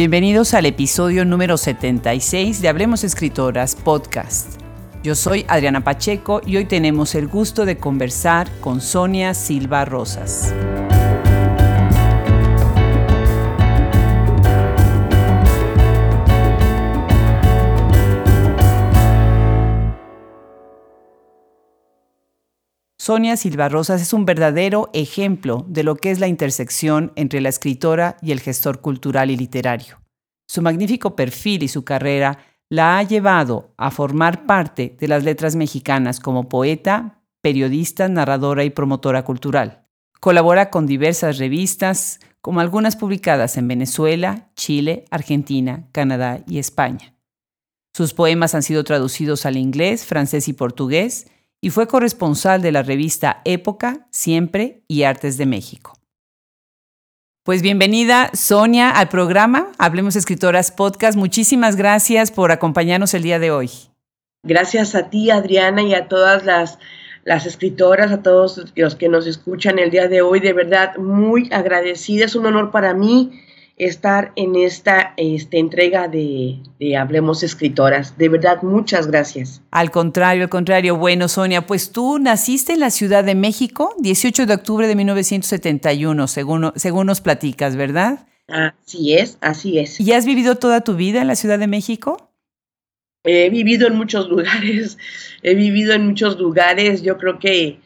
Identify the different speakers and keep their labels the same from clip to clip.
Speaker 1: Bienvenidos al episodio número 76 de Hablemos Escritoras Podcast. Yo soy Adriana Pacheco y hoy tenemos el gusto de conversar con Sonia Silva Rosas. Sonia Silva Rosas es un verdadero ejemplo de lo que es la intersección entre la escritora y el gestor cultural y literario. Su magnífico perfil y su carrera la ha llevado a formar parte de las letras mexicanas como poeta, periodista, narradora y promotora cultural. Colabora con diversas revistas, como algunas publicadas en Venezuela, Chile, Argentina, Canadá y España. Sus poemas han sido traducidos al inglés, francés y portugués, y fue corresponsal de la revista Época, Siempre y Artes de México. Pues bienvenida Sonia al programa Hablemos Escritoras Podcast. Muchísimas gracias por acompañarnos el día de hoy.
Speaker 2: Gracias a ti, Adriana, y a todas las, las escritoras, a todos los que nos escuchan el día de hoy. De verdad, muy agradecida. Es un honor para mí estar en esta este, entrega de, Hablemos Escritoras. De verdad, muchas gracias.
Speaker 1: Al contrario, al contrario. Bueno, Sonia, pues tú naciste en la Ciudad de México, 18 de octubre de 1971, según, según nos platicas, ¿verdad?
Speaker 2: Así es, así es.
Speaker 1: ¿Y has vivido toda tu vida en la Ciudad de México?
Speaker 2: He vivido en muchos lugares, he vivido en muchos lugares. Yo creo que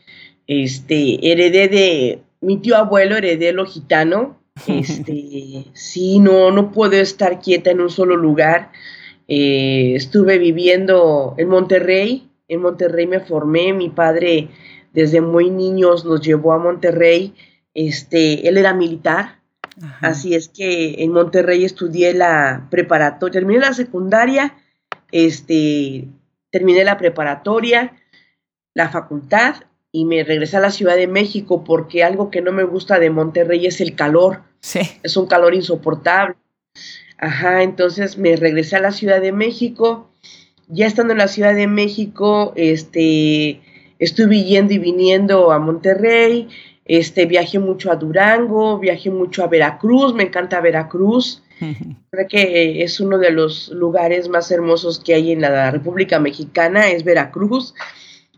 Speaker 2: este, heredé de mi tío abuelo, heredé lo gitano, este, sí, no, no puedo estar quieta en un solo lugar. Eh, estuve viviendo en Monterrey, en Monterrey me formé, mi padre desde muy niños nos llevó a Monterrey, este, él era militar, así es que en Monterrey estudié la preparatoria, terminé la secundaria, este, terminé la preparatoria, la facultad y me regresé a la Ciudad de México porque algo que no me gusta de Monterrey es el calor.
Speaker 1: Sí.
Speaker 2: Es un calor insoportable. Ajá, entonces me regresé a la Ciudad de México. Ya estando en la Ciudad de México, este, estuve yendo y viniendo a Monterrey, este, viajé mucho a Durango, viajé mucho a Veracruz, me encanta Veracruz. Creo que es uno de los lugares más hermosos que hay en la República Mexicana, es Veracruz.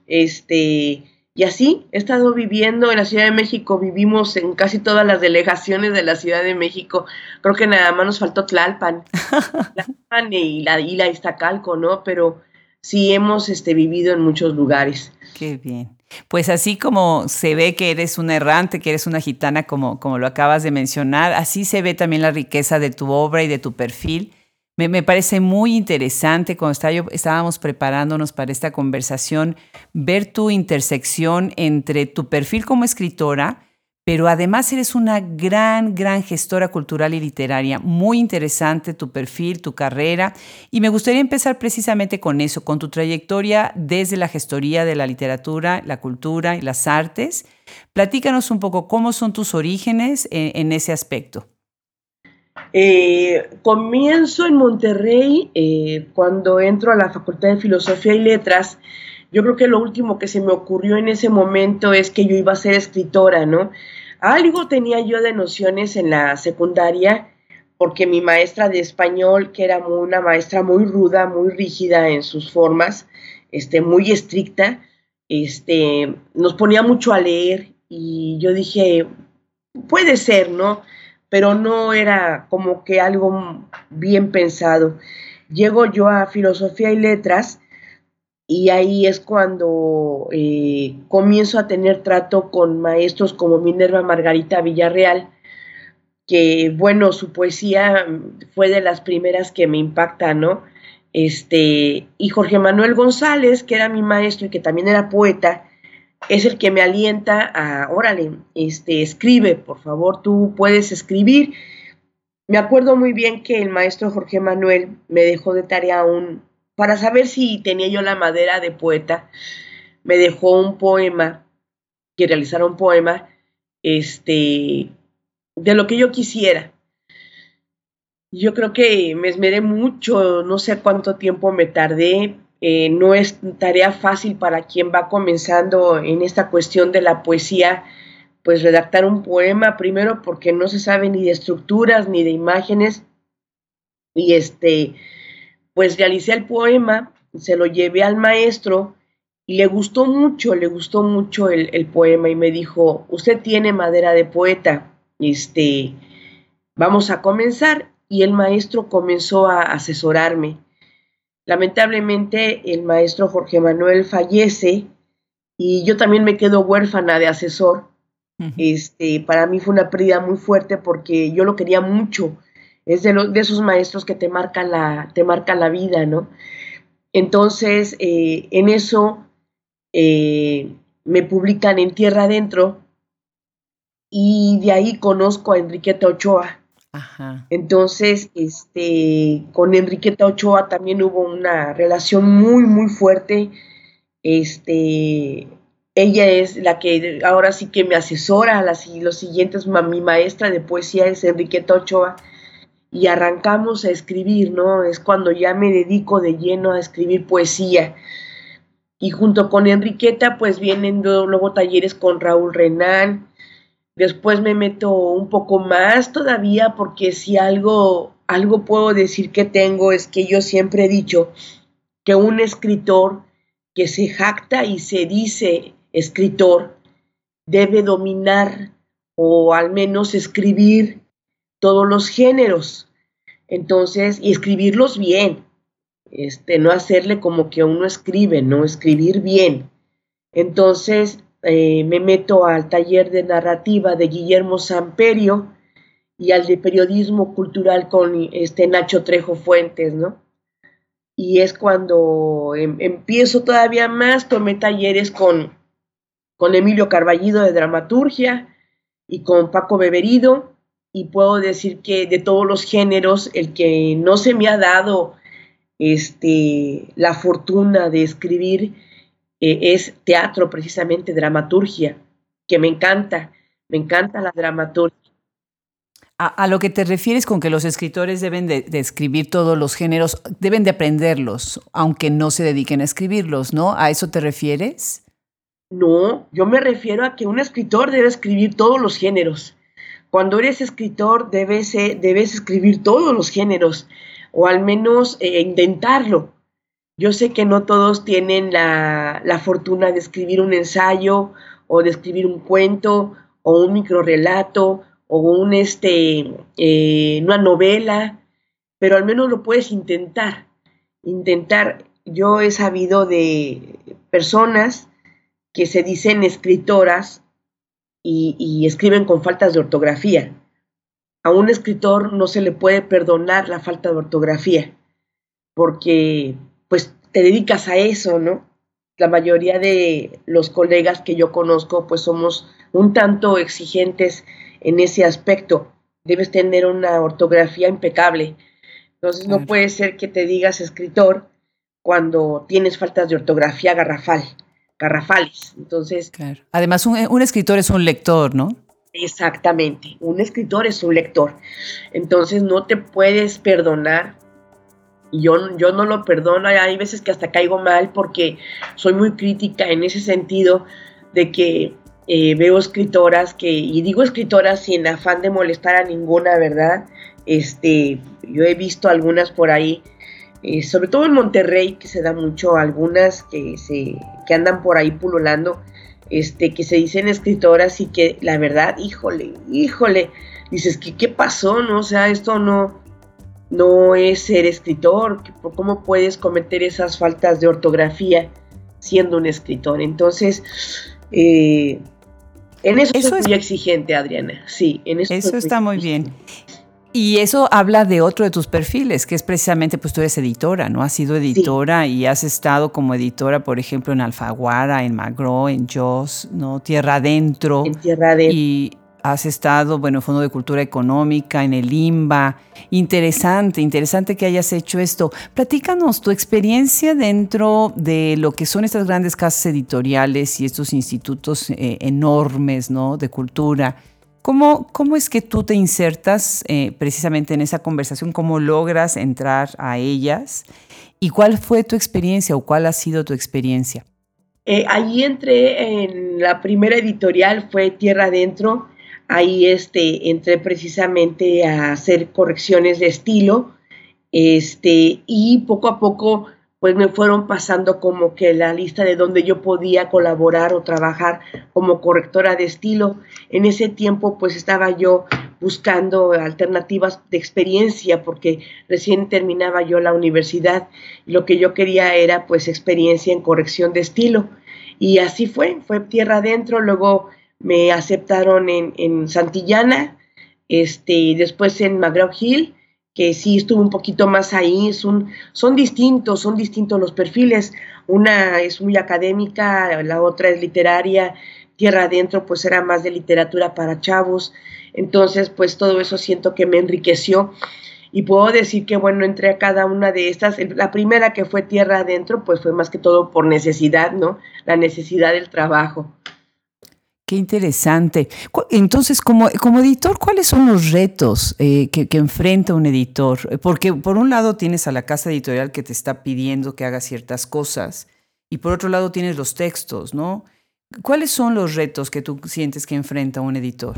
Speaker 2: Este, y así he estado viviendo en la Ciudad de México, vivimos en casi todas las delegaciones de la Ciudad de México. Creo que nada más nos faltó Tlalpan, Tlalpan y la, y la Iztacalco, ¿no? Pero sí hemos este, vivido en muchos lugares.
Speaker 1: Qué bien. Pues así como se ve que eres una errante, que eres una gitana, como, como lo acabas de mencionar, así se ve también la riqueza de tu obra y de tu perfil. Me, parece muy interesante cuando estábamos preparándonos para esta conversación, ver tu intersección entre tu perfil como escritora, pero además eres una gran, gran gestora cultural y literaria. Muy interesante tu perfil, tu carrera. Y me gustaría empezar precisamente con eso, con tu trayectoria desde la gestoría de la literatura, la cultura y las artes. Platícanos un poco cómo son tus orígenes en ese aspecto.
Speaker 2: Eh, comienzo en Monterrey eh, cuando entro a la Facultad de Filosofía y Letras. Yo creo que lo último que se me ocurrió en ese momento es que yo iba a ser escritora, ¿no? Algo tenía yo de nociones en la secundaria, porque mi maestra de español, que era una maestra muy ruda, muy rígida en sus formas, este, muy estricta, este, nos ponía mucho a leer y yo dije, puede ser, ¿no? Pero no era como que algo bien pensado. Llego yo a filosofía y letras y ahí es cuando eh, comienzo a tener trato con maestros como Minerva Margarita Villarreal, que bueno, su poesía fue de las primeras que me impacta, ¿no? Este, y Jorge Manuel González, que era mi maestro y que también era poeta, es el que me alienta a, órale, este, escribe, por favor, tú puedes escribir. Me acuerdo muy bien que el maestro Jorge Manuel me dejó de tarea un, para saber si tenía yo la madera de poeta, me dejó un poema, que realizara un poema, este, de lo que yo quisiera. Yo creo que me esmeré mucho, no sé cuánto tiempo me tardé, eh, no es tarea fácil para quien va comenzando en esta cuestión de la poesía, pues redactar un poema, primero porque no se sabe ni de estructuras ni de imágenes, Y este, pues realicé el poema, se lo llevé al maestro y le gustó mucho, le gustó mucho el, el poema y me dijo, usted tiene madera de poeta, este, vamos a comenzar. Y el maestro comenzó a asesorarme. Lamentablemente el maestro Jorge Manuel fallece y yo también me quedo huérfana de asesor. Este, para mí fue una pérdida muy fuerte porque yo lo quería mucho. Es de, de esos maestros que te marcan la, te marcan la vida, ¿no? Entonces, eh, en eso eh, me publican en Tierra Adentro y de ahí conozco a Enriqueta Ochoa. Entonces, este, con Enriqueta Ochoa también hubo una relación muy, muy fuerte. Este, ella es la que ahora sí que me asesora, las, los siguientes, mi maestra de poesía es Enriqueta Ochoa, y arrancamos a escribir, ¿no? Es cuando ya me dedico de lleno a escribir poesía. Y junto con Enriqueta, pues vienen luego talleres con Raúl Renán, Después me meto un poco más todavía porque si algo, algo puedo decir que tengo es que yo siempre he dicho que un escritor que se jacta y se dice escritor debe dominar o al menos escribir todos los géneros. Entonces, y escribirlos bien. Este, no hacerle como que uno escribe, no escribir bien. Entonces, eh, me meto al taller de narrativa de Guillermo Samperio y al de periodismo cultural con este Nacho Trejo Fuentes, ¿no? Y es cuando em, empiezo todavía más, tomé talleres con, con Emilio Carballido de dramaturgia y con Paco Beberido, y puedo decir que de todos los géneros, el que no se me ha dado este, la fortuna de escribir eh, es teatro precisamente, dramaturgia, que me encanta, me encanta la dramaturgia.
Speaker 1: A, lo que te refieres con que los escritores deben de, escribir todos los géneros, deben de aprenderlos, aunque no se dediquen a escribirlos, ¿no? ¿A eso te refieres?
Speaker 2: No, yo me refiero a que un escritor debe escribir todos los géneros. Cuando eres escritor debes, eh, debes escribir todos los géneros, o al menos eh, intentarlo. Yo sé que no todos tienen la, fortuna de escribir un ensayo o de escribir un cuento o un microrelato o un, este, eh, una novela, pero al menos lo puedes intentar. Intentar. Yo he sabido de personas que se dicen escritoras y, escriben con faltas de ortografía. A un escritor no se le puede perdonar la falta de ortografía, porque te dedicas a eso, ¿no? La mayoría de los colegas que yo conozco, pues somos un tanto exigentes en ese aspecto. Debes tener una ortografía impecable. Entonces no puede ser que te digas escritor cuando tienes faltas de ortografía garrafal, garrafales. Entonces,
Speaker 1: claro. Además, un, un escritor es un lector, ¿no?
Speaker 2: Exactamente, un escritor es un lector. Entonces no te puedes perdonar y yo, yo no lo perdono, hay veces que hasta caigo mal porque soy muy crítica en ese sentido de que eh, veo escritoras que, y digo escritoras sin afán de molestar a ninguna, ¿verdad? Este, yo he visto algunas por ahí, eh, sobre todo en Monterrey, que se da mucho, algunas que, se, que andan por ahí pululando, este, que se dicen escritoras y que la verdad, híjole, híjole, dices, que qué pasó? No, o sea, esto no, no es ser escritor, ¿cómo puedes cometer esas faltas de ortografía siendo un escritor? Entonces, eh, en eso, soy muy exigente, Adriana. Sí, en eso.
Speaker 1: Eso está muy bien. Y eso habla de otro de tus perfiles, que es precisamente, pues tú eres editora, ¿no? Has sido editora y has estado como editora, por ejemplo, en Alfaguara, en Magro, en Joss, ¿no? Tierra Adentro.
Speaker 2: En Tierra Adentro.
Speaker 1: Y has estado, bueno, en Fondo de Cultura Económica, en el IMBA. Interesante, interesante que hayas hecho esto. Platícanos tu experiencia dentro de lo que son estas grandes casas editoriales y estos institutos eh, enormes, ¿no? De cultura. ¿Cómo, ¿Cómo, es que tú te insertas eh, precisamente en esa conversación? ¿Cómo logras entrar a ellas? ¿Y cuál fue tu experiencia o cuál ha sido tu experiencia?
Speaker 2: Eh, allí entré en la primera editorial, fue Tierra Adentro, Ahí este, entré precisamente a hacer correcciones de estilo Este, y poco a poco pues me fueron pasando como que la lista de donde yo podía colaborar o trabajar como correctora de estilo. En ese tiempo pues estaba yo buscando alternativas de experiencia porque recién terminaba yo la universidad y lo que yo quería era pues experiencia en corrección de estilo. Y así fue, fue tierra adentro, luego me aceptaron en, en Santillana, este, después en McGraw Hill que sí estuvo un poquito más ahí, son, son distintos, son distintos los perfiles. Una es muy académica, la otra es literaria, Tierra Adentro pues era más de literatura para chavos. Entonces pues todo eso siento que me enriqueció y puedo decir que bueno, entré a cada una de estas. La primera que fue Tierra Adentro pues fue más que todo por necesidad, ¿no? La necesidad del trabajo.
Speaker 1: Qué interesante. Entonces, como, como editor, ¿cuáles son los retos eh, que, enfrenta un editor? Porque por un lado tienes a la casa editorial que te está pidiendo que hagas ciertas cosas y por otro lado tienes los textos, ¿no? ¿Cuáles son los retos que tú sientes que enfrenta un editor?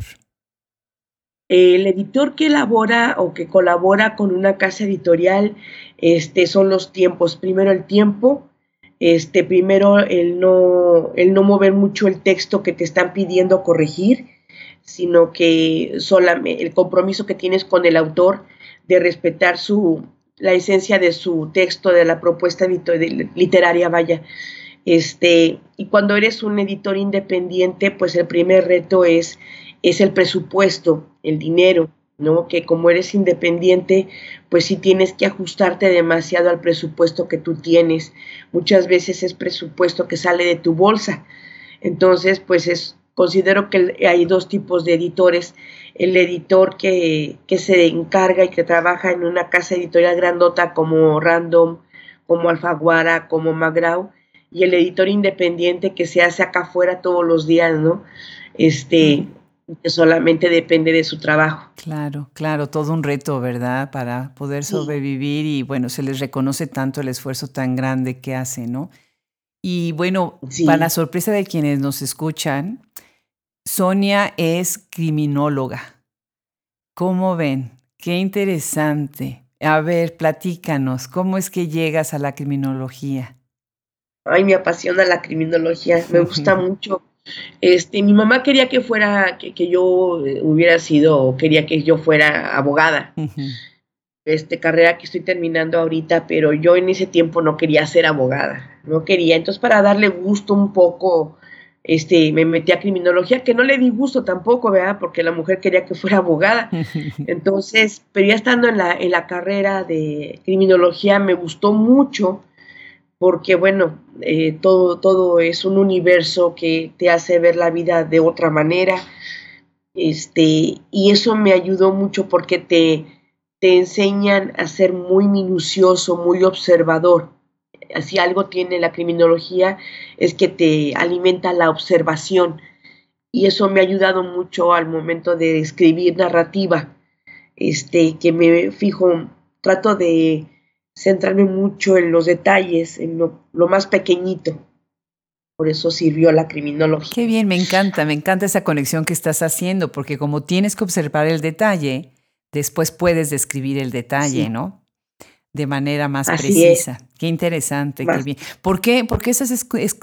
Speaker 2: El editor que elabora o que colabora con una casa editorial este, son los tiempos. Primero el tiempo, este, primero el no, el no mover mucho el texto que te están pidiendo corregir, sino que solamente el compromiso que tienes con el autor de respetar su, la esencia de su texto, de la propuesta literaria, vaya. Este, y cuando eres un editor independiente, pues el primer reto es, es el presupuesto, el dinero. ¿No? Que como eres independiente, pues sí tienes que ajustarte demasiado al presupuesto que tú tienes. Muchas veces es presupuesto que sale de tu bolsa. Entonces, pues es, considero que hay dos tipos de editores. El editor que, que se encarga y que trabaja en una casa editorial grandota como Random, como Alfaguara, como Magrau, y el editor independiente que se hace acá afuera todos los días, ¿no? Este, que solamente depende de su trabajo.
Speaker 1: Claro, claro, todo un reto, ¿verdad? Para poder sobrevivir y bueno, se les reconoce tanto el esfuerzo tan grande que hacen, ¿no? Y bueno, para la sorpresa de quienes nos escuchan, Sonia es criminóloga. ¿Cómo ven? Qué interesante. A ver, platícanos, ¿cómo es que llegas a la criminología?
Speaker 2: Ay, me apasiona la criminología, me gusta mucho este, mi mamá quería que fuera, que, yo eh, hubiera sido, quería que yo fuera abogada. Este, carrera que estoy terminando ahorita, pero yo en ese tiempo no quería ser abogada, no quería. Entonces, para darle gusto un poco, este, me metí a criminología, que no le di gusto tampoco, ¿verdad? Porque la mujer quería que fuera abogada. Entonces, pero ya estando en la, en la carrera de criminología, me gustó mucho porque bueno, eh, todo, todo es un universo que te hace ver la vida de otra manera. Este, y eso me ayudó mucho porque te, te enseñan a ser muy minucioso, muy observador. Si algo tiene la criminología es que te alimenta la observación y eso me ha ayudado mucho al momento de escribir narrativa, este, que me fijo, trato de, centrarme mucho en los detalles, en lo, más pequeñito. Por eso sirvió la criminología.
Speaker 1: Qué bien, me encanta, me encanta esa conexión que estás haciendo, porque como tienes que observar el detalle, después puedes describir el detalle, ¿no? De manera más precisa. Qué interesante, qué bien. ¿Por qué, ¿Por qué estás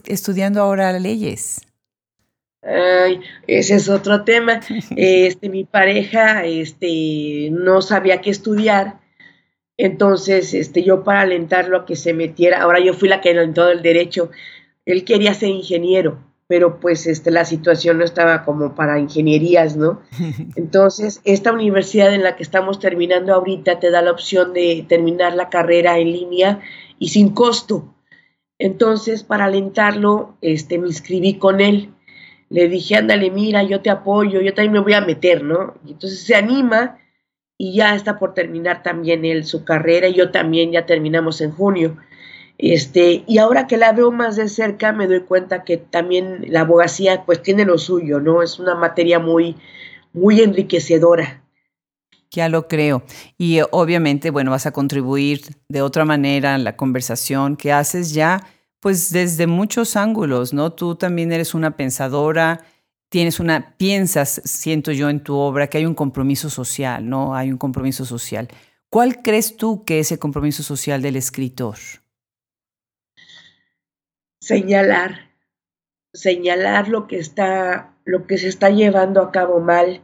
Speaker 1: estudiando ahora leyes?
Speaker 2: Ay, ese es otro tema. Este, mi pareja este, no sabía qué estudiar entonces, este, yo para alentarlo a que se metiera, ahora yo fui la que alentó el derecho, él quería ser ingeniero, pero pues este, la situación no estaba como para ingenierías, ¿no? Entonces, esta universidad en la que estamos terminando ahorita te da la opción de terminar la carrera en línea y sin costo. Entonces, para alentarlo, este, me inscribí con él. Le dije, ándale, mira, yo te apoyo, yo también me voy a meter, ¿no? Y entonces se anima y ya está por terminar también él su carrera y yo también ya terminamos en junio. Este, y ahora que la veo más de cerca me doy cuenta que también la abogacía pues tiene lo suyo, ¿no? Es una materia muy muy enriquecedora.
Speaker 1: Ya lo creo. Y eh, obviamente, bueno, vas a contribuir de otra manera a la conversación que haces ya, pues desde muchos ángulos, ¿no? Tú también eres una pensadora, tienes una, piensas, siento yo en tu obra, que hay un compromiso social, ¿no? Hay un compromiso social. ¿Cuál crees tú que es el compromiso social del escritor?
Speaker 2: Señalar, señalar lo que está, lo que se está llevando a cabo mal,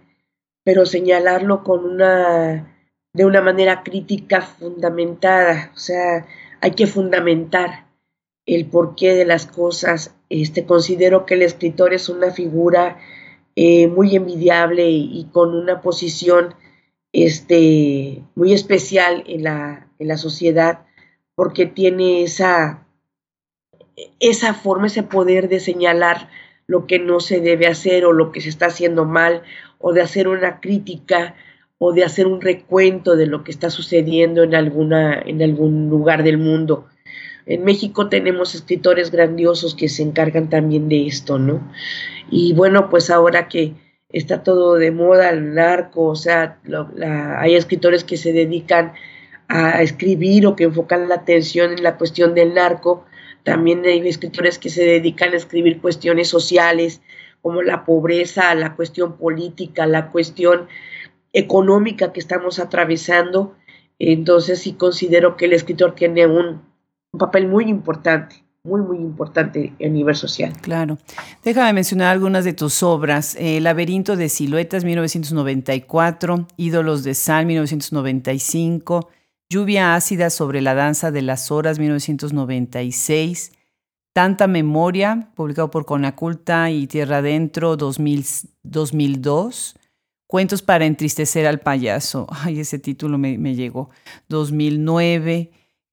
Speaker 2: pero señalarlo con una, de una manera crítica fundamentada, o sea, hay que fundamentar el porqué de las cosas. Este, considero que el escritor es una figura eh, muy envidiable y, con una posición este, muy especial en la, en la sociedad porque tiene esa, esa forma, ese poder de señalar lo que no se debe hacer o lo que se está haciendo mal o de hacer una crítica o de hacer un recuento de lo que está sucediendo en, alguna, en algún lugar del mundo. En México tenemos escritores grandiosos que se encargan también de esto, ¿no? Y bueno, pues ahora que está todo de moda el narco, o sea, hay escritores que se dedican a escribir o que enfocan la atención en la cuestión del narco, también hay escritores que se dedican a escribir cuestiones sociales como la pobreza, la cuestión política, la cuestión económica que estamos atravesando. Entonces sí considero que el escritor tiene un un papel muy importante, muy, muy importante a nivel social.
Speaker 1: Claro. Déjame mencionar algunas de tus obras. Eh, Laberinto de Siluetas, 1994, Ídolos de Sal, 1995, Lluvia ácida sobre la danza de las horas, 1996, Tanta Memoria, publicado por Conaculta y Tierra Adentro, 2002, Cuentos para entristecer al payaso, ay, ese título me, me llegó, 2009,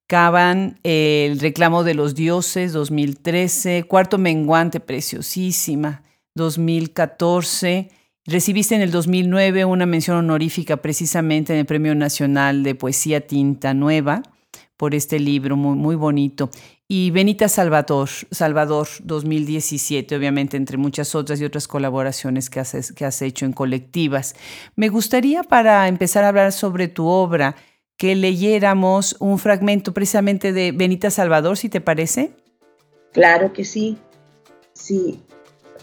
Speaker 1: Caban El reclamo de los dioses, 2013, Cuarto menguante, preciosísima, 2014. Recibiste en el 2009 una mención honorífica precisamente en el Premio Nacional de Poesía Tinta Nueva por este libro muy, muy bonito. Y Benita Salvador, Salvador 2017, obviamente entre muchas otras y otras colaboraciones que has, que has hecho en colectivas. Me gustaría para empezar a hablar sobre tu obra, que leyéramos un fragmento precisamente de Benita Salvador, si te parece.
Speaker 2: Claro que sí. Sí,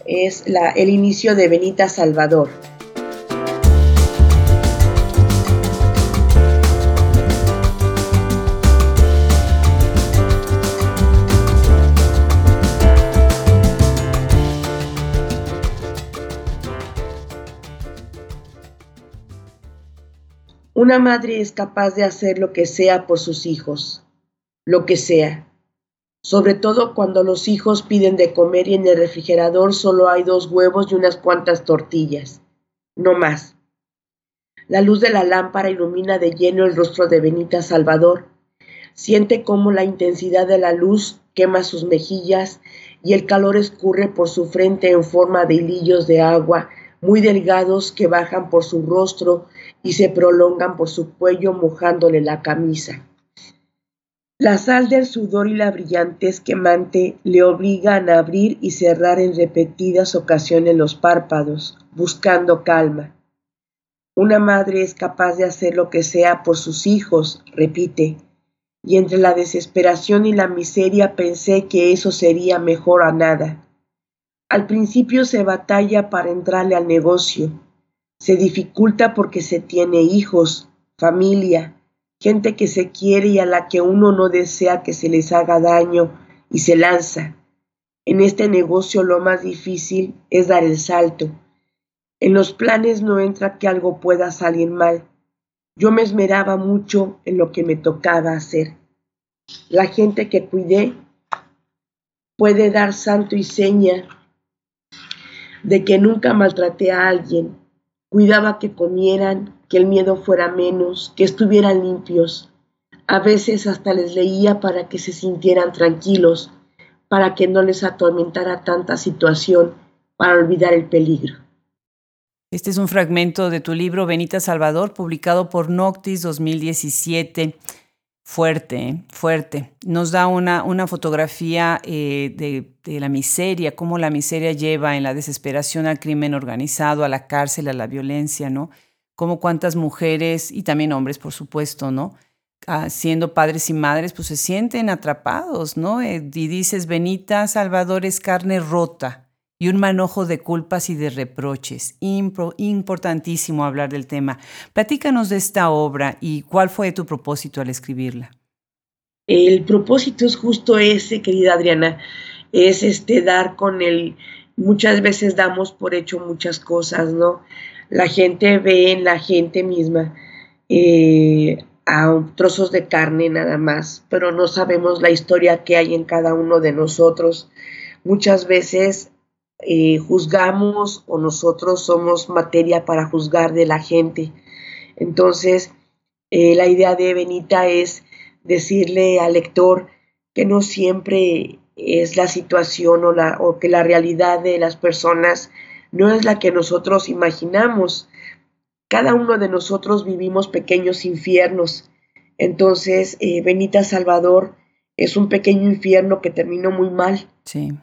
Speaker 2: es la, el inicio de Benita Salvador. Una madre es capaz de hacer lo que sea por sus hijos, lo que sea, sobre todo cuando los hijos piden de comer y en el refrigerador solo hay dos huevos y unas cuantas tortillas, no más. La luz de la lámpara ilumina de lleno el rostro de Benita Salvador. Siente cómo la intensidad de la luz quema sus mejillas y el calor escurre por su frente en forma de hilillos de agua muy delgados que bajan por su rostro y se prolongan por su cuello mojándole la camisa. La sal del sudor y la brillantez quemante le obligan a abrir y cerrar en repetidas ocasiones los párpados, buscando calma. Una madre es capaz de hacer lo que sea por sus hijos, repite, y entre la desesperación y la miseria pensé que eso sería mejor a nada. Al principio se batalla para entrarle al negocio, se dificulta porque se tiene hijos, familia, gente que se quiere y a la que uno no desea que se les haga daño y se lanza. En este negocio lo más difícil es dar el salto. En los planes no entra que algo pueda salir mal. Yo me esmeraba mucho en lo que me tocaba hacer. La gente que cuidé puede dar santo y seña de que nunca maltraté a alguien, cuidaba que comieran, que el miedo fuera menos, que estuvieran limpios. A veces hasta les leía para que se sintieran tranquilos, para que no les atormentara tanta situación, para olvidar el peligro.
Speaker 1: Este es un fragmento de tu libro Benita Salvador, publicado por Noctis 2017. Fuerte, fuerte. Nos da una, una fotografía eh, de, de, la miseria, cómo la miseria lleva en la desesperación al crimen organizado, a la cárcel, a la violencia, ¿no? Cómo cuántas mujeres y también hombres, por supuesto, ¿no? Ah, siendo padres y madres, pues se sienten atrapados, ¿no? Eh, y dices, Benita Salvador es carne rota y un manojo de culpas y de reproches. importantísimo hablar del tema. Platícanos de esta obra y cuál fue tu propósito al escribirla.
Speaker 2: El propósito es justo ese, querida Adriana, es este dar con el, muchas veces damos por hecho muchas cosas, ¿no? La gente ve en la gente misma eh, a trozos de carne nada más, pero no sabemos la historia que hay en cada uno de nosotros. Muchas veces eh, juzgamos o nosotros somos materia para juzgar de la gente. Entonces, eh, la idea de Benita es decirle al lector que no siempre es la situación o, la, o que la realidad de las personas no es la que nosotros imaginamos. Cada uno de nosotros vivimos pequeños infiernos. Entonces, eh, Benita Salvador es un pequeño infierno que terminó muy mal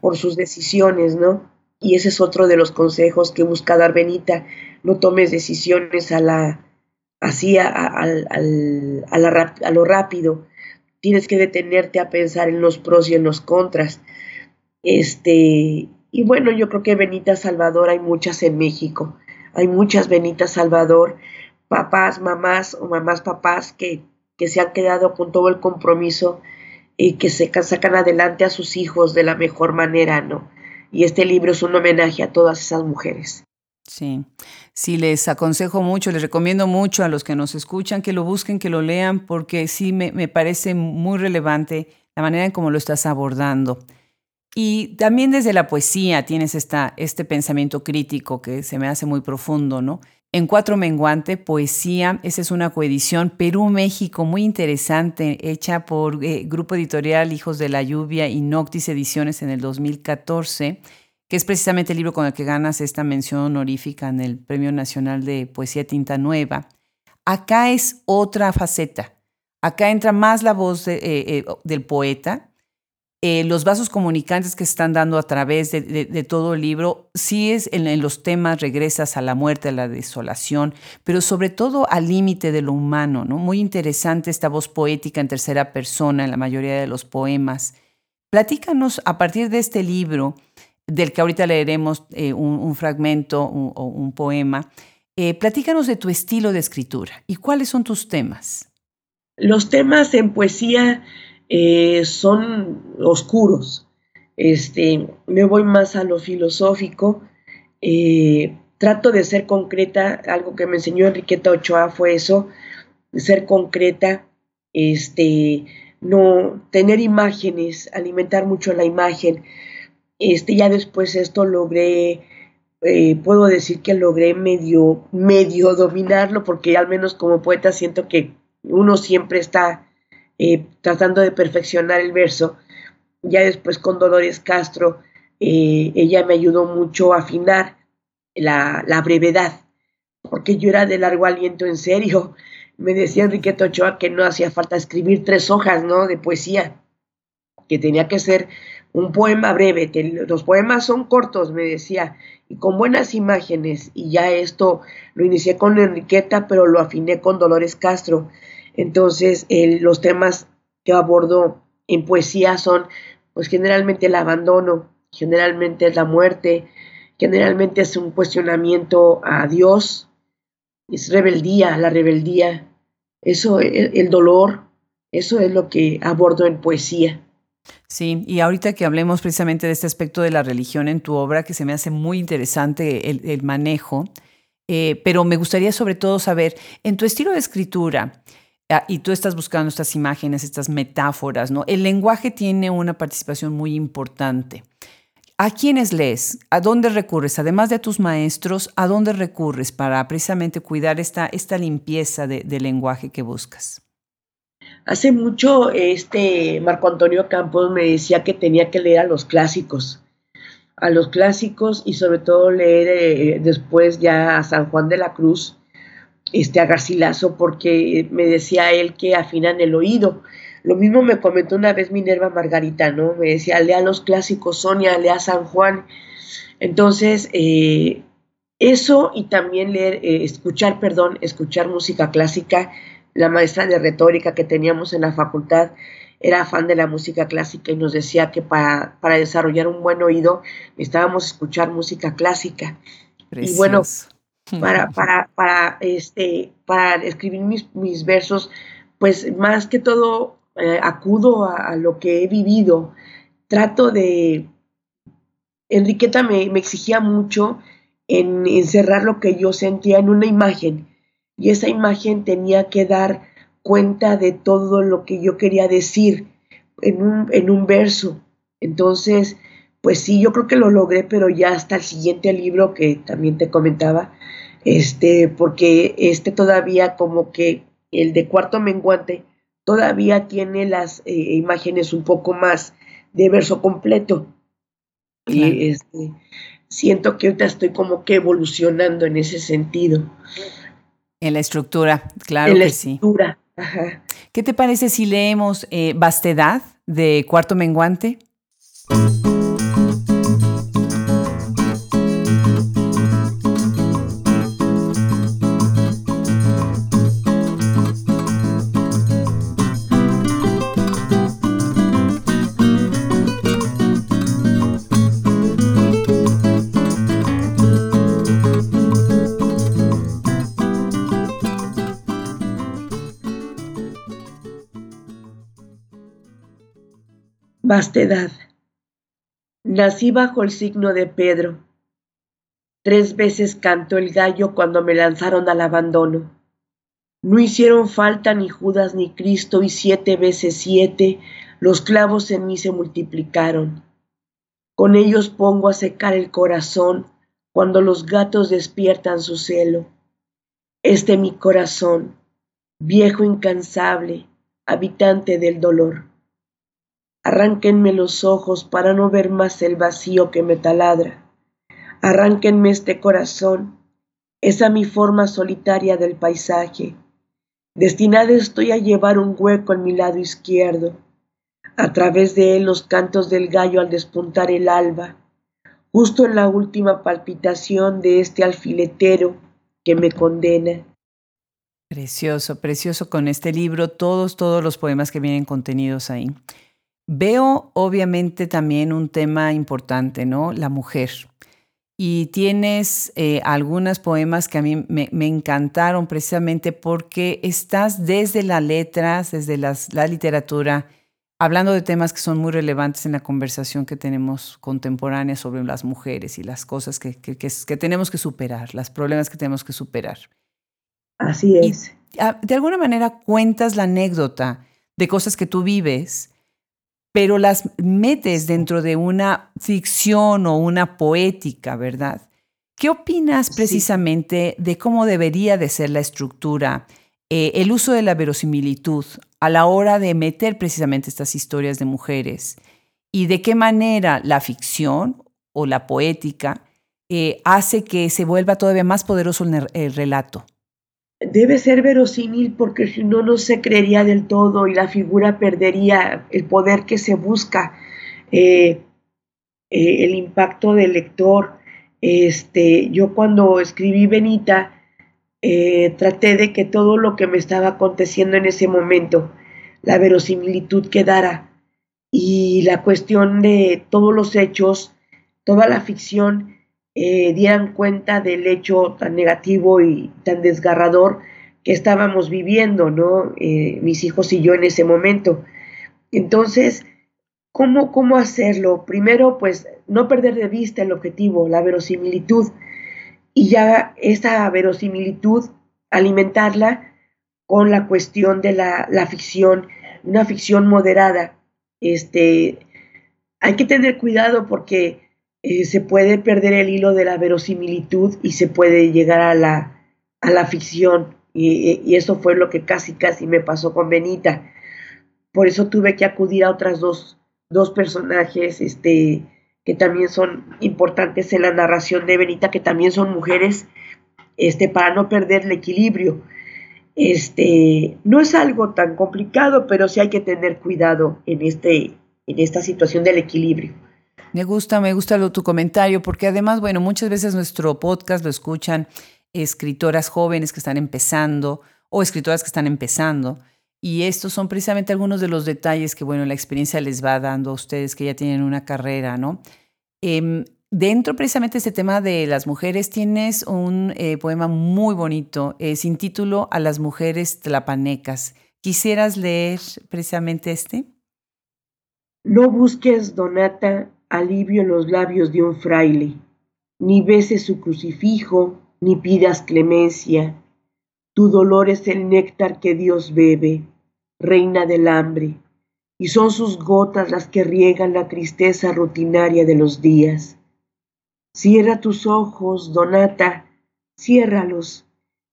Speaker 2: por sus decisiones, ¿no? Y ese es otro de los consejos que busca dar Benita. No tomes decisiones a la, así a, a lo rápido tienes que detenerte a pensar en los pros y en los contras. Este, y bueno, yo creo que Benita Salvador hay muchas en México. Hay muchas Benitas Salvador, papás, mamás o mamás, papás que, que se han quedado con todo el compromiso y que se sacan adelante a sus hijos de la mejor manera, ¿no? Y este libro es un homenaje a todas esas mujeres.
Speaker 1: Sí, sí, les aconsejo mucho, les recomiendo mucho a los que nos escuchan que lo busquen, que lo lean, porque sí me, me parece muy relevante la manera en cómo lo estás abordando. Y también desde la poesía tienes esta, este pensamiento crítico que se me hace muy profundo, ¿no? En Cuatro Menguante, Poesía, esa es una coedición Perú-México muy interesante, hecha por eh, Grupo Editorial Hijos de la Lluvia y Noctis Ediciones en el 2014 que es precisamente el libro con el que ganas esta mención honorífica en el Premio Nacional de Poesía Tinta Nueva. Acá es otra faceta. Acá entra más la voz eh, eh, del poeta. Eh, los vasos comunicantes que están dando a través de, todo el libro, sí es en, los temas, regresas a la muerte, a la desolación, pero sobre todo al límite de lo humano, ¿no? Muy interesante esta voz poética en tercera persona en la mayoría de los poemas. Platícanos a partir de este libro, del que ahorita leeremos eh, un, fragmento o un, poema. Eh, platícanos de tu estilo de escritura y cuáles son tus temas.
Speaker 2: Los temas en poesía eh, son oscuros. Este, me voy más a lo filosófico. trato de ser concreta. Algo que me enseñó Enriqueta Ochoa fue eso, ser concreta. Este, no tener imágenes, alimentar mucho la imagen este, ya después esto logré, eh, puedo decir que logré medio, medio dominarlo, porque al menos como poeta siento que uno siempre está eh, tratando de perfeccionar el verso. Ya después con Dolores Castro, eh, ella me ayudó mucho a afinar la, brevedad, porque yo era de largo aliento en serio. Me decía Enrique Ochoa que no hacía falta escribir tres hojas, ¿no? De poesía, que tenía que ser un poema breve, que los poemas son cortos, me decía, y con buenas imágenes, y ya esto lo inicié con Enriqueta, pero lo afiné con Dolores Castro. Entonces, los temas que abordo en poesía son, pues generalmente el abandono, generalmente es la muerte, generalmente es un cuestionamiento a Dios, es rebeldía, la rebeldía, eso, el dolor, eso es lo que abordo en poesía.
Speaker 1: Sí, y ahorita que hablemos precisamente de este aspecto de la religión en tu obra, que se me hace muy interesante el, manejo, eh, pero me gustaría sobre todo saber, en tu estilo de escritura, y tú estás buscando estas imágenes, estas metáforas, ¿no? El lenguaje tiene una participación muy importante. ¿A quiénes lees? ¿A dónde recurres? Además de a tus maestros, ¿a dónde recurres para precisamente cuidar esta, esta limpieza de lenguaje que buscas?
Speaker 2: Hace mucho este Marco Antonio Campos me decía que tenía que leer a los clásicos, a los clásicos y sobre todo leer eh, después ya a San Juan de la Cruz, este, a Garcilaso, porque me decía él que afinan el oído. Lo mismo me comentó una vez Minerva Margarita, ¿no? Me decía, lea los clásicos, Sonia, lea San Juan. Entonces, eh, eso y también leer, eh, escuchar, perdón, escuchar música clásica la maestra de retórica que teníamos en la facultad, era fan de la música clásica y nos decía que para, para desarrollar un buen oído necesitábamos escuchar música clásica. Y bueno, para, para, para, este, para escribir mis, mis versos, pues más que todo eh, acudo a, lo que he vivido. Trato de... Enriqueta me, me exigía mucho en encerrar lo que yo sentía en una imagen y esa imagen tenía que dar cuenta de todo lo que yo quería decir en un, en un verso. Entonces, pues sí, yo creo que lo logré, pero ya hasta el siguiente libro que también te comentaba, este, porque este todavía como que el de cuarto menguante todavía tiene las eh, imágenes un poco más de verso completo. Y este, siento que ahorita estoy como que evolucionando en ese sentido.
Speaker 1: En la estructura, claro
Speaker 2: en la
Speaker 1: que
Speaker 2: estructura.
Speaker 1: ¿Qué te parece si leemos eh, Vastedad de Cuarto Menguante?
Speaker 2: Vastedad. Nací bajo el signo de Pedro. Tres veces cantó el gallo cuando me lanzaron al abandono. No hicieron falta ni Judas ni Cristo y siete veces siete los clavos en mí se multiplicaron. Con ellos pongo a secar el corazón cuando los gatos despiertan su celo. Este mi corazón, viejo incansable, habitante del dolor. Arránquenme los ojos para no ver más el vacío que me taladra. Arránquenme este corazón, esa mi forma solitaria del paisaje. Destinada estoy a llevar un hueco en mi lado izquierdo. A través de él los cantos del gallo al despuntar el alba, justo en la última palpitación de este alfiletero que me condena.
Speaker 1: Precioso, precioso con este libro, todos, todos los poemas que vienen contenidos ahí. Veo obviamente también un tema importante, ¿no? La mujer. Y tienes eh, algunos poemas que a mí me, encantaron precisamente porque estás desde las letras, desde la literatura, hablando de temas que son muy relevantes en la conversación que tenemos contemporánea sobre las mujeres y las cosas que, que, tenemos que superar, los problemas que tenemos que superar.
Speaker 2: Así es.
Speaker 1: De alguna manera cuentas la anécdota de cosas que tú vives pero las metes dentro de una ficción o una poética, ¿verdad? ¿Qué opinas precisamente de cómo debería de ser la estructura, eh, el uso de la verosimilitud a la hora de meter precisamente estas historias de mujeres? ¿Y de qué manera la ficción o la poética eh, hace que se vuelva todavía más poderoso el relato?
Speaker 2: Debe ser verosímil porque si no, no se creería del todo y la figura perdería el poder que se busca, eh, eh, el impacto del lector. Este, yo cuando escribí Benita, eh, traté de que todo lo que me estaba aconteciendo en ese momento, la verosimilitud quedara y la cuestión de todos los hechos, toda la ficción, eh, dieran cuenta del hecho tan negativo y tan desgarrador que estábamos viviendo, ¿no? Eh, mis hijos y yo en ese momento. Entonces, ¿cómo, ¿cómo hacerlo? Primero, pues, no perder de vista el objetivo, la verosimilitud, y ya esa verosimilitud alimentarla con la cuestión de la, la ficción, una ficción moderada. Este, hay que tener cuidado porque eh, se puede perder el hilo de la verosimilitud y se puede llegar a la, a la ficción. Y, eso fue lo que casi, casi me pasó con Benita. Por eso tuve que acudir a otras dos, dos personajes este, que también son importantes en la narración de Benita, que también son mujeres, este, para no perder el equilibrio. Este, no es algo tan complicado, pero sí hay que tener cuidado en, este, en esta situación del equilibrio.
Speaker 1: Me gusta, me gusta tu comentario, porque además, bueno, muchas veces nuestro podcast lo escuchan escritoras jóvenes que están empezando o escritoras que están empezando. Y estos son precisamente algunos de los detalles que, bueno, la experiencia les va dando a ustedes que ya tienen una carrera, ¿no? Em, dentro precisamente de este tema de las mujeres, tienes un eh, poema muy bonito, eh, sin título A las mujeres tlapanecas. ¿Quisieras leer precisamente este?
Speaker 2: No busques, Donata, alivio en los labios de un fraile, ni beses su crucifijo, ni pidas clemencia. Tu dolor es el néctar que Dios bebe reina del hambre, y son sus gotas las que riegan la tristeza rutinaria de los días. Cierra tus ojos, Donata, ciérralos,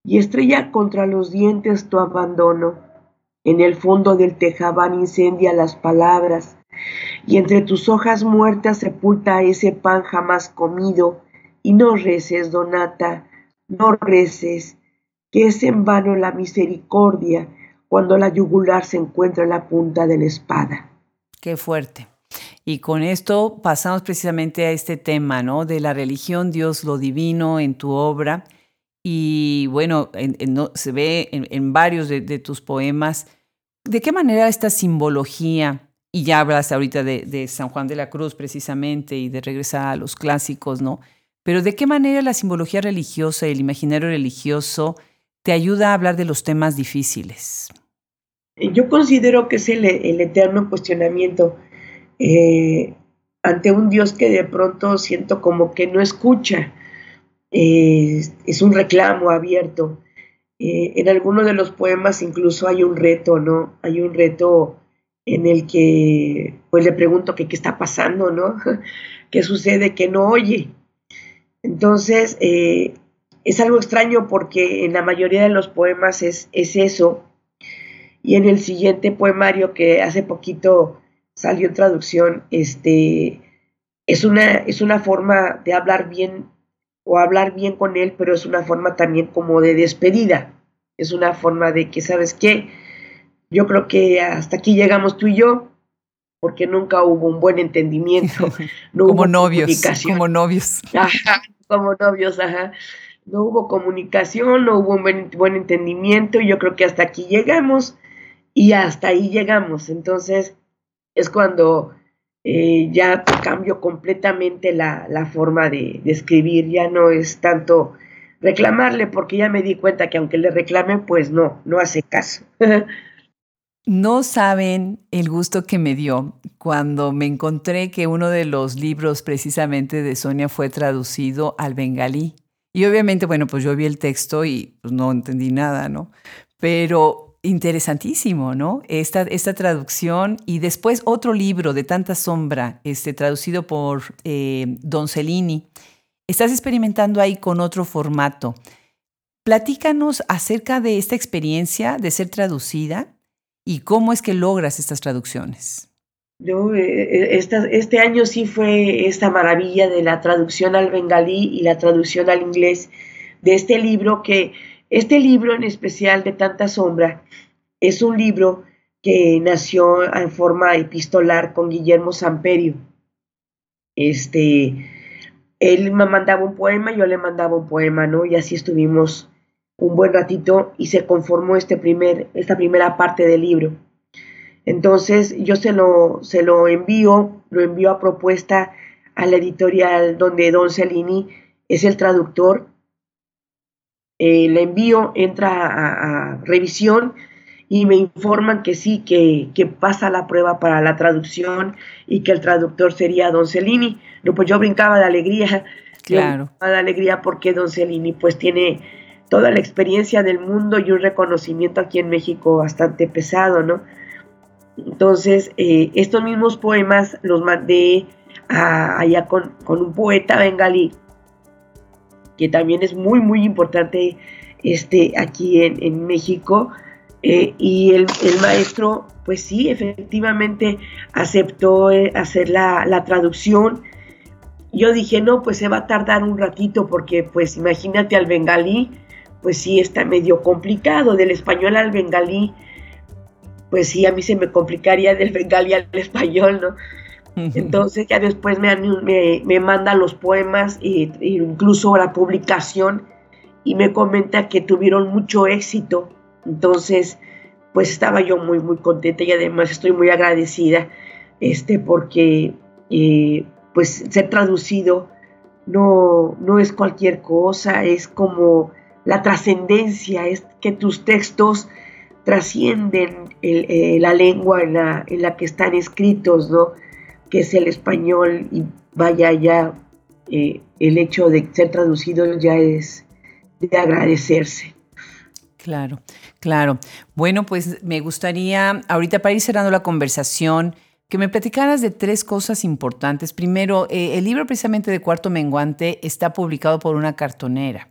Speaker 2: y estrella contra los dientes tu abandono. En el fondo del tejabán incendia las palabras, y entre tus hojas muertas sepulta ese pan jamás comido, y no reces, Donata, no reces, que es en vano la misericordia cuando la yugular se encuentra en la punta de la espada.
Speaker 1: Qué fuerte. Y con esto pasamos precisamente a este tema, ¿no? De la religión, Dios, lo divino en tu obra. Y bueno, se ve en, varios de, tus poemas. ¿De qué manera esta simbología, y ya hablas ahorita de, de, San Juan de la Cruz precisamente y de regresar a los clásicos, ¿no? Pero ¿de qué manera la simbología religiosa y el imaginario religioso te ayuda a hablar de los temas difíciles?
Speaker 2: Yo considero que es el, eterno cuestionamiento eh, ante un Dios que de pronto siento como que no escucha. es un reclamo abierto. Eh, en alguno de los poemas incluso hay un reto, ¿no? Hay un reto en el que pues le pregunto que qué está pasando, ¿no? ¿Qué sucede que no oye? Entonces, eh, es algo extraño porque en la mayoría de los poemas es, es eso, y en el siguiente poemario que hace poquito salió en traducción, este, es, una, es una forma de hablar bien o hablar bien con él, pero es una forma también como de despedida. Es una forma de que, ¿sabes qué? Yo creo que hasta aquí llegamos tú y yo, porque nunca hubo un buen entendimiento.
Speaker 1: No como novios, como novios.
Speaker 2: como novios, ajá. No hubo comunicación, no hubo un buen, buen entendimiento, y yo creo que hasta aquí llegamos y hasta ahí llegamos. Entonces es cuando eh, ya cambio completamente la, forma de, de, escribir, ya no es tanto reclamarle, porque ya me di cuenta que aunque le reclame, pues no, no hace caso.
Speaker 1: No saben el gusto que me dio cuando me encontré que uno de los libros precisamente de Sonia fue traducido al bengalí. Y obviamente, bueno, pues yo vi el texto y pues, no entendí nada, ¿no? Pero interesantísimo, ¿no? Esta, esta traducción y después otro libro de tanta sombra, este, traducido por eh, Don Cellini. Estás experimentando ahí con otro formato. Platícanos acerca de esta experiencia de ser traducida y cómo es que logras estas traducciones.
Speaker 2: Yo, eh, eh, este año sí fue esta maravilla de la traducción al bengalí y la traducción al inglés de este libro que este libro en especial de Tanta Sombra es un libro que nació en forma epistolar con Guillermo Samperio. Este, él me mandaba un poema, yo le mandaba un poema, ¿no? Y así estuvimos un buen ratito y se conformó este primer, esta primera parte del libro. Entonces yo se lo, se lo envío, lo envío a propuesta a la editorial donde Don Cellini es el traductor eh, le envío, entra a, revisión y me informan que sí, que, pasa la prueba para la traducción y que el traductor sería Don Cellini. No, pues yo brincaba de alegría.
Speaker 1: Claro.
Speaker 2: De alegría porque Don Cellini pues tiene toda la experiencia del mundo y un reconocimiento aquí en México bastante pesado, ¿no? Entonces, eh, estos mismos poemas los mandé allá con, con, un poeta bengalí que también es muy, muy importante este, aquí en, México. Eh, y el, maestro, pues sí, efectivamente aceptó eh, hacer la, traducción. Yo dije, no, pues se va a tardar un ratito porque pues imagínate al bengalí, pues sí está medio complicado, del español al bengalí, pues sí, a mí se me complicaría del bengalí al español, ¿no? Entonces ya después me, me, manda los poemas e, incluso la publicación y me comenta que tuvieron mucho éxito. Entonces, pues estaba yo muy, muy contenta y además estoy muy agradecida este, porque eh, pues ser traducido no, no es cualquier cosa, es como la trascendencia, es que tus textos trascienden eh, la lengua en la, en la, que están escritos, ¿no? que es el español y vaya ya eh, el hecho de ser traducido ya es de agradecerse.
Speaker 1: Claro, claro. Bueno, pues me gustaría, ahorita para ir cerrando la conversación, que me platicaras de tres cosas importantes. Primero, eh, el libro precisamente de Cuarto Menguante está publicado por una cartonera,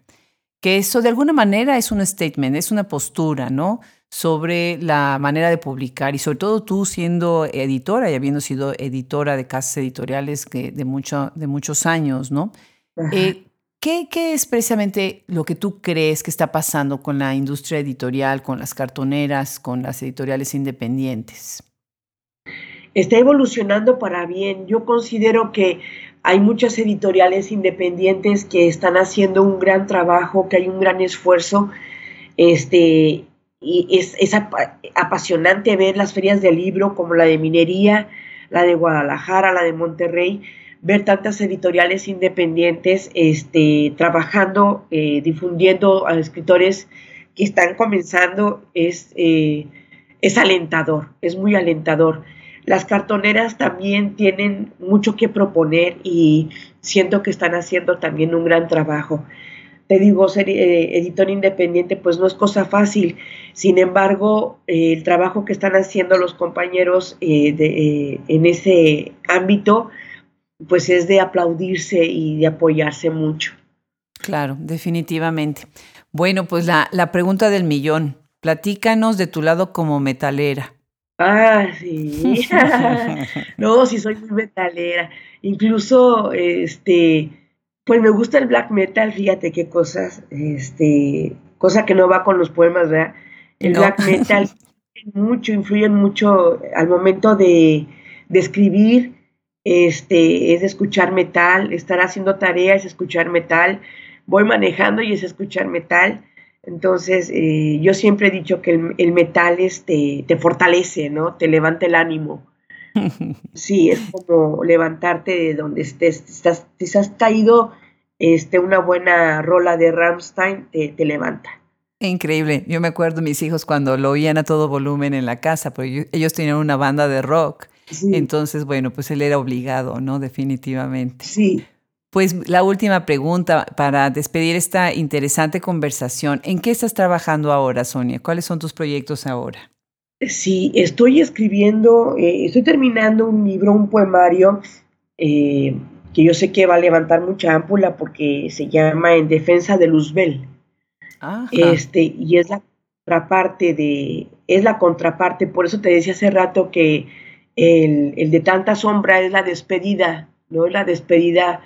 Speaker 1: que eso de alguna manera es un statement, es una postura, ¿no? Sobre la manera de publicar y sobre todo tú siendo editora y habiendo sido editora de casas editoriales que de, mucho, de muchos años, ¿no? Eh, ¿qué, ¿Qué es precisamente lo que tú crees que está pasando con la industria editorial, con las cartoneras, con las editoriales independientes?
Speaker 2: Está evolucionando para bien. Yo considero que hay muchas editoriales independientes que están haciendo un gran trabajo, que hay un gran esfuerzo. Este, y es, apasionante ver las ferias del libro como la de Minería, la de Guadalajara, la de Monterrey, ver tantas editoriales independientes este, trabajando, eh, difundiendo a escritores que están comenzando, es, eh, es alentador, es muy alentador. Las cartoneras también tienen mucho que proponer y siento que están haciendo también un gran trabajo. Te digo, ser eh, editor independiente pues no es cosa fácil. Sin embargo, eh, el trabajo que están haciendo los compañeros eh, en ese ámbito pues es de aplaudirse y de apoyarse mucho.
Speaker 1: Claro, definitivamente. Bueno, pues la, la pregunta del millón. Platícanos de tu lado como metalera.
Speaker 2: Ah, sí. no, sí soy muy metalera. Incluso, este, pues me gusta el black metal, fíjate qué cosas, este, cosa que no va con los poemas, ¿verdad? El black metal mucho, influye mucho al momento de, de escribir, este, es escuchar metal, estar haciendo tareas, escuchar metal, voy manejando y es escuchar metal. Entonces, eh, yo siempre he dicho que el, metal este, te fortalece, ¿no? Te levanta el ánimo. Sí, es como levantarte de donde estés. Estás, si has caído este, una buena rola de Rammstein, te, te levanta.
Speaker 1: Increíble. Yo me acuerdo mis hijos cuando lo oían a todo volumen en la casa, porque ellos tenían una banda de rock. Entonces, bueno, pues él era obligado, ¿no? Definitivamente.
Speaker 2: Sí.
Speaker 1: Pues la última pregunta para despedir esta interesante conversación. ¿En qué estás trabajando ahora, Sonia? ¿Cuáles son tus proyectos ahora?
Speaker 2: Sí, estoy escribiendo, eh, estoy terminando un libro, un poemario, eh, que yo sé que va a levantar mucha ámpula porque se llama En defensa de Luzbel. Este, y es la contraparte de, es la contraparte, por eso te decía hace rato que el, el de tanta sombra es la despedida, ¿no? La despedida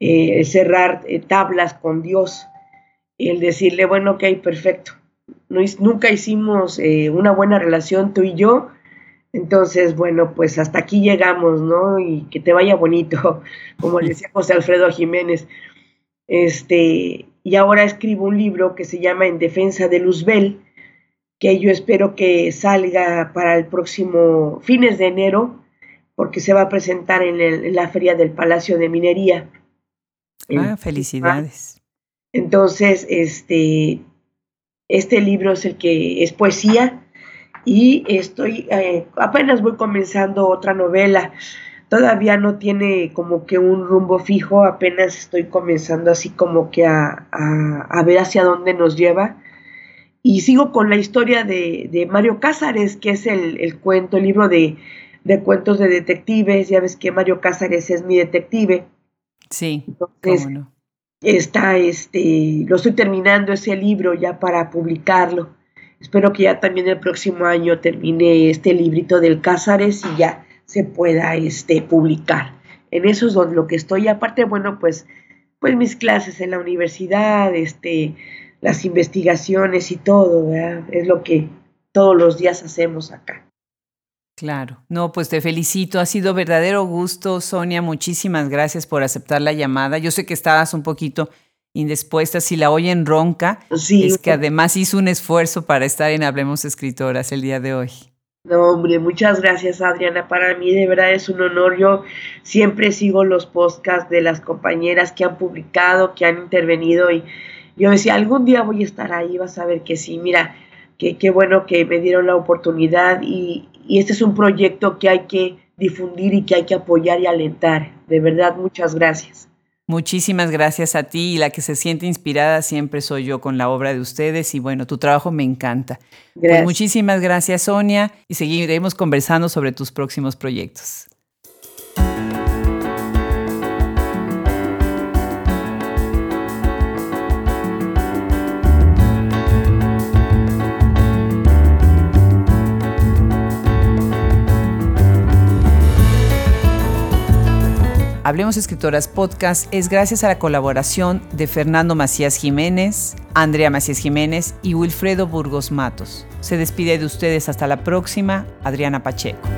Speaker 2: eh, cerrar eh, tablas con Dios, el decirle, bueno, ok, perfecto. No, nunca hicimos eh, una buena relación tú y yo, entonces, bueno, pues hasta aquí llegamos, ¿no? Y que te vaya bonito, como le decía José Alfredo Jiménez. Este, y ahora escribo un libro que se llama En defensa de Luzbel, que yo espero que salga para el próximo fines de enero, porque se va a presentar en, en la Feria del Palacio de Minería.
Speaker 1: Ah, felicidades.
Speaker 2: Entonces, este, este libro es el que es poesía y estoy, eh, apenas voy comenzando otra novela. Todavía no tiene como que un rumbo fijo, apenas estoy comenzando así como que a, a, ver hacia dónde nos lleva. Y sigo con la historia de, de Mario Cázares, que es el, el cuento, el libro de, de cuentos de detectives. Ya ves que Mario Cázares es mi detective.
Speaker 1: Sí. Entonces,
Speaker 2: está, este, lo estoy terminando ese libro ya para publicarlo. Espero que ya también el próximo año termine este librito del Cázares y ya se pueda este, publicar. En eso es donde lo que estoy. Aparte, bueno, pues, pues mis clases en la universidad, este, las investigaciones y todo, es lo que todos los días hacemos acá.
Speaker 1: Claro, no, pues te felicito, ha sido verdadero gusto, Sonia, muchísimas gracias por aceptar la llamada. Yo sé que estabas un poquito indispuesta, si la oyen ronca,
Speaker 2: Sí.
Speaker 1: es que además hizo un esfuerzo para estar en Hablemos Escritoras el día de hoy.
Speaker 2: No, hombre, muchas gracias, Adriana. Para mí de verdad es un honor. Yo siempre sigo los podcasts de las compañeras que han publicado, que han intervenido y yo decía, algún día voy a estar ahí, vas a ver que sí. Mira, que qué bueno que me dieron la oportunidad y, y este es un proyecto que hay que difundir y que hay que apoyar y alentar. De verdad, muchas gracias.
Speaker 1: Muchísimas gracias a ti y la que se siente inspirada siempre soy yo con la obra de ustedes y bueno, tu trabajo me encanta. Pues
Speaker 2: Gracias.
Speaker 1: muchísimas gracias Sonia y seguiremos conversando sobre tus próximos proyectos. Hablemos Escritoras Podcast es gracias a la colaboración de Fernando Macías Jiménez, Andrea Macías Jiménez y Wilfredo Burgos Matos. Se despide de ustedes hasta la próxima, Adriana Pacheco.